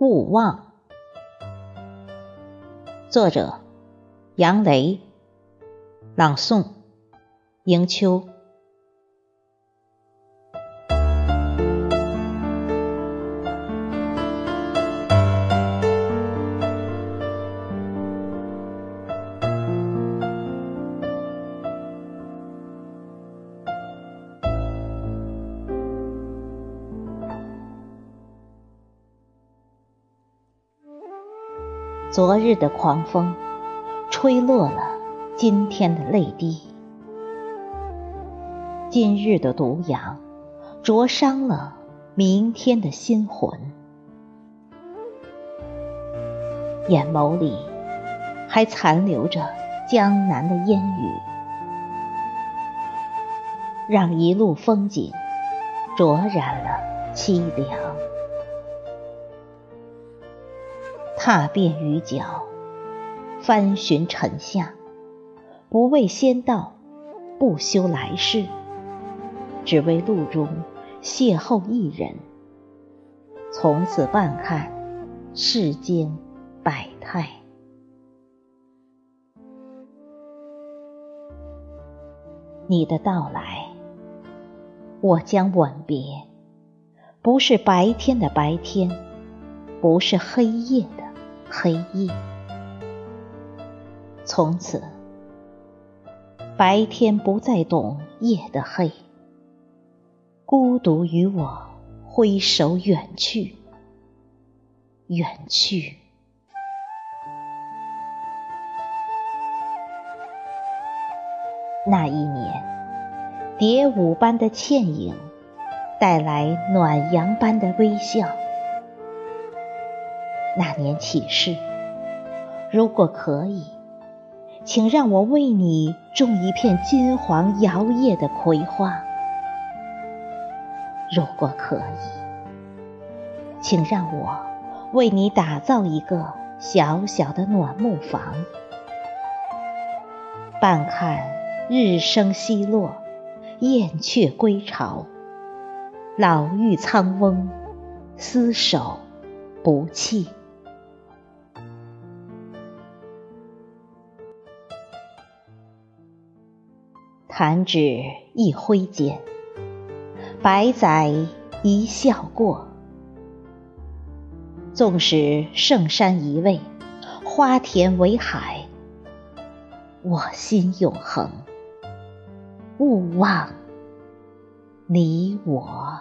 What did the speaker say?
勿忘。作者：杨雷。朗诵：迎秋。昨日的狂风，吹落了今天的泪滴；今日的毒阳，灼伤了明天的心魂。眼眸里还残留着江南的烟雨，让一路风景灼染了凄凉。踏遍雨脚，翻寻尘下，不为仙道，不修来世，只为路中邂逅一人，从此半看世间百态。你的到来，我将吻别，不是白天的白天，不是黑夜的。黑夜，从此白天不再懂夜的黑，孤独与我挥手远去，远去。那一年，蝶舞般的倩影，带来暖阳般的微笑。那年起誓，如果可以，请让我为你种一片金黄摇曳的葵花；如果可以，请让我为你打造一个小小的暖木房，半看日升西落，燕雀归巢，老妪苍翁厮守不弃。弹指一挥间，百载一笑过。纵使圣山一位，花田为海，我心永恒。勿忘你我。